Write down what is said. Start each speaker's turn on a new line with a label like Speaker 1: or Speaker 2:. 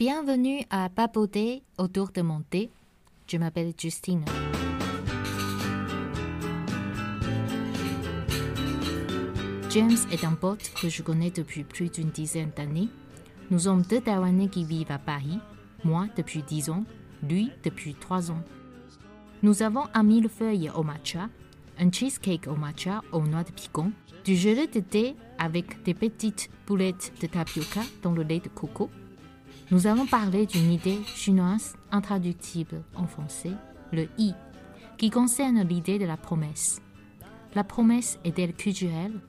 Speaker 1: Bienvenue à Papoter autour de mon thé. Je m'appelle Justine. James est un pote que je connais depuis plus d'une dizaine d'années. Nous sommes deux Taïwanais qui vivent à Paris, moi depuis dix ans, lui depuis trois ans. Nous avons un millefeuille au matcha, un cheesecake au matcha aux noix de picon, du gelé de thé avec des petites boulettes de tapioca dans le lait de coco. Nous avons parlé d'une idée chinoise intraductible en français, le i, qui concerne l'idée de la promesse. La promesse est-elle culturelle?